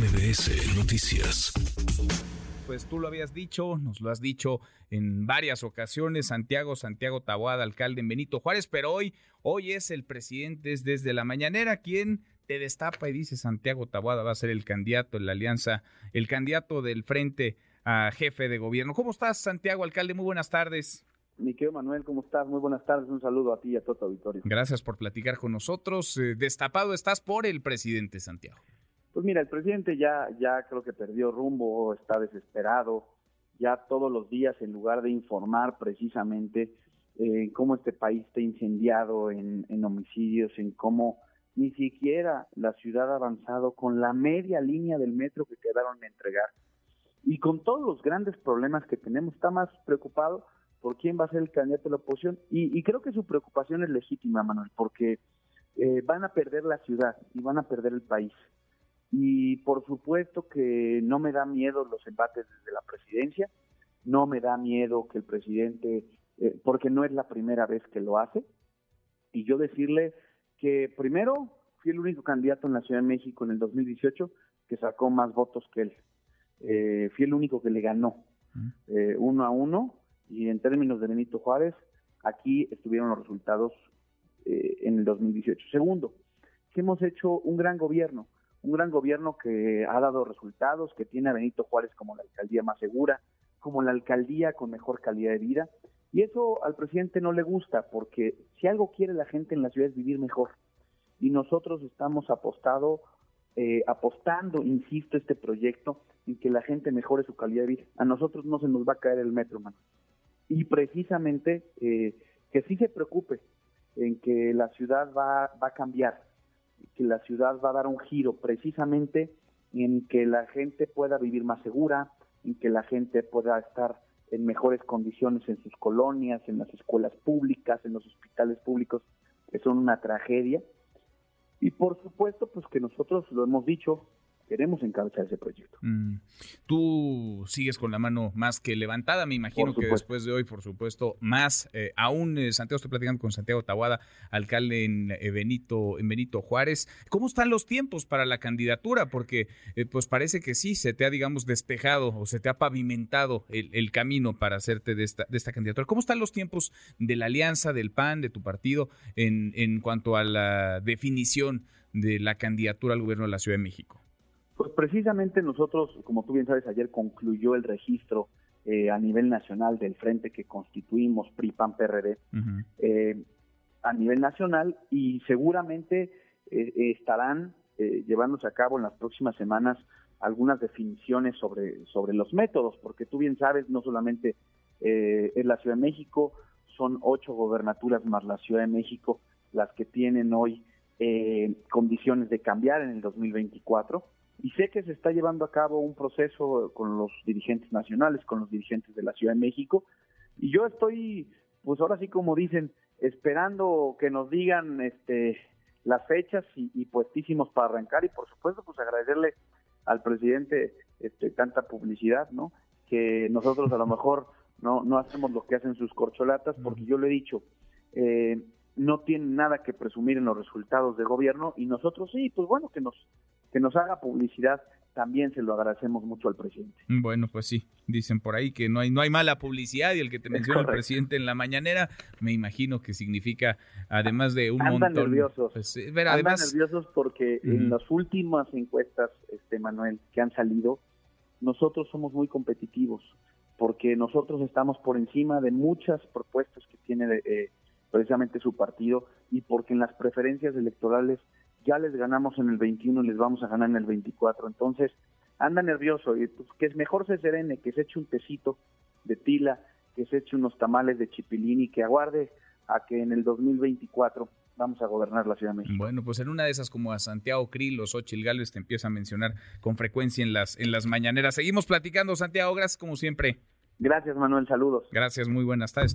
MBS Noticias. Pues tú lo habías dicho, nos lo has dicho en varias ocasiones, Santiago, Santiago Taboada, alcalde en Benito Juárez, pero hoy, hoy es el presidente, es desde la mañanera quien te destapa y dice Santiago Taboada va a ser el candidato en la alianza, el candidato del frente a jefe de gobierno. ¿Cómo estás, Santiago, alcalde? Muy buenas tardes. Mi querido Manuel, ¿cómo estás? Muy buenas tardes. Un saludo a ti y a todo tu auditorio. Gracias por platicar con nosotros. Eh, destapado estás por el presidente Santiago. Pues mira, el presidente ya, ya creo que perdió rumbo, está desesperado. Ya todos los días, en lugar de informar precisamente eh, cómo este país está incendiado en, homicidios, en cómo ni siquiera la ciudad ha avanzado con la media línea del metro que quedaron de entregar. Y con todos los grandes problemas que tenemos, está más preocupado por quién va a ser el candidato de la oposición. Y, creo que su preocupación es legítima, Manuel, porque eh, van a perder la ciudad y van a perder el país. Y por supuesto que no me da miedo los embates desde la presidencia, no me da miedo que el presidente, eh, porque no es la primera vez que lo hace, y yo decirle que primero fui el único candidato en la Ciudad de México en el 2018 que sacó más votos que él. Eh, fui el único que le ganó eh, uno a uno y en términos de Benito Juárez, aquí estuvieron los resultados eh, en el 2018. Segundo, que hemos hecho un gran gobierno, un gran gobierno que ha dado resultados, que tiene a Benito Juárez como la alcaldía más segura, como la alcaldía con mejor calidad de vida. Y eso al presidente no le gusta, porque si algo quiere la gente en la ciudad es vivir mejor. Y nosotros estamos apostado, eh, apostando, insisto, este proyecto en que la gente mejore su calidad de vida. A nosotros no se nos va a caer el metro, mano y precisamente eh, que sí se preocupe en que la ciudad va, va a cambiar, que la ciudad va a dar un giro precisamente en que la gente pueda vivir más segura, en que la gente pueda estar en mejores condiciones en sus colonias, en las escuelas públicas, en los hospitales públicos, que son una tragedia. Y por supuesto, pues que nosotros lo hemos dicho, queremos encabezar ese proyecto. Mm. Tú sigues con la mano más que levantada, me imagino que después de hoy, por supuesto, más. Eh, aún, eh, Santiago, estoy platicando con Santiago Tahuada, alcalde en, eh, Benito, en Benito Juárez. ¿Cómo están los tiempos para la candidatura? Porque pues parece que sí, se te ha, digamos, despejado o se te ha pavimentado el, camino para hacerte de esta, de esta candidatura. ¿Cómo están los tiempos de la alianza, del PAN, de tu partido, en, en cuanto a la definición de la candidatura al gobierno de la Ciudad de México? Precisamente nosotros, como tú bien sabes, ayer concluyó el registro eh, a nivel nacional del frente que constituimos PRI-PAN-PRD eh, a nivel nacional y seguramente eh, estarán llevándose a cabo en las próximas semanas algunas definiciones sobre, sobre los métodos, porque tú bien sabes, no solamente es la Ciudad de México, son ocho gobernaturas más la Ciudad de México las que tienen hoy condiciones de cambiar en el 2024 y sé que se está llevando a cabo un proceso con los dirigentes nacionales, con los dirigentes de la Ciudad de México, y yo estoy, pues ahora sí como dicen, esperando que nos digan este las fechas y, puestísimos para arrancar y por supuesto pues agradecerle al presidente este tanta publicidad, ¿no? Que nosotros a lo mejor no no hacemos lo que hacen sus corcholatas porque yo le he dicho eh, no tienen nada que presumir en los resultados de gobierno y nosotros sí, pues bueno, que nos que nos haga publicidad también se lo agradecemos mucho al presidente. Bueno, pues sí, dicen por ahí que no hay no hay mala publicidad y el que te menciona el presidente en la mañanera, me imagino que significa además de un Andan montón nerviosos. Pues, Andan nerviosos porque en las últimas encuestas, este Manuel, que han salido, nosotros somos muy competitivos porque nosotros estamos por encima de muchas propuestas que tiene eh, precisamente su partido y porque en las preferencias electorales ya les ganamos en el 21 y les vamos a ganar en el 24. Entonces, anda nervioso y pues, que es mejor se serene, que se eche un tecito de tila, que se eche unos tamales de chipilín y que aguarde a que en el 2024 vamos a gobernar la Ciudad de México. Bueno, pues en una de esas como a Santiago Krill o Xochitl Gálvez te empieza a mencionar con frecuencia en las, en las mañaneras. Seguimos platicando, Santiago, gracias como siempre. Gracias, Manuel, saludos. Gracias, muy buenas tardes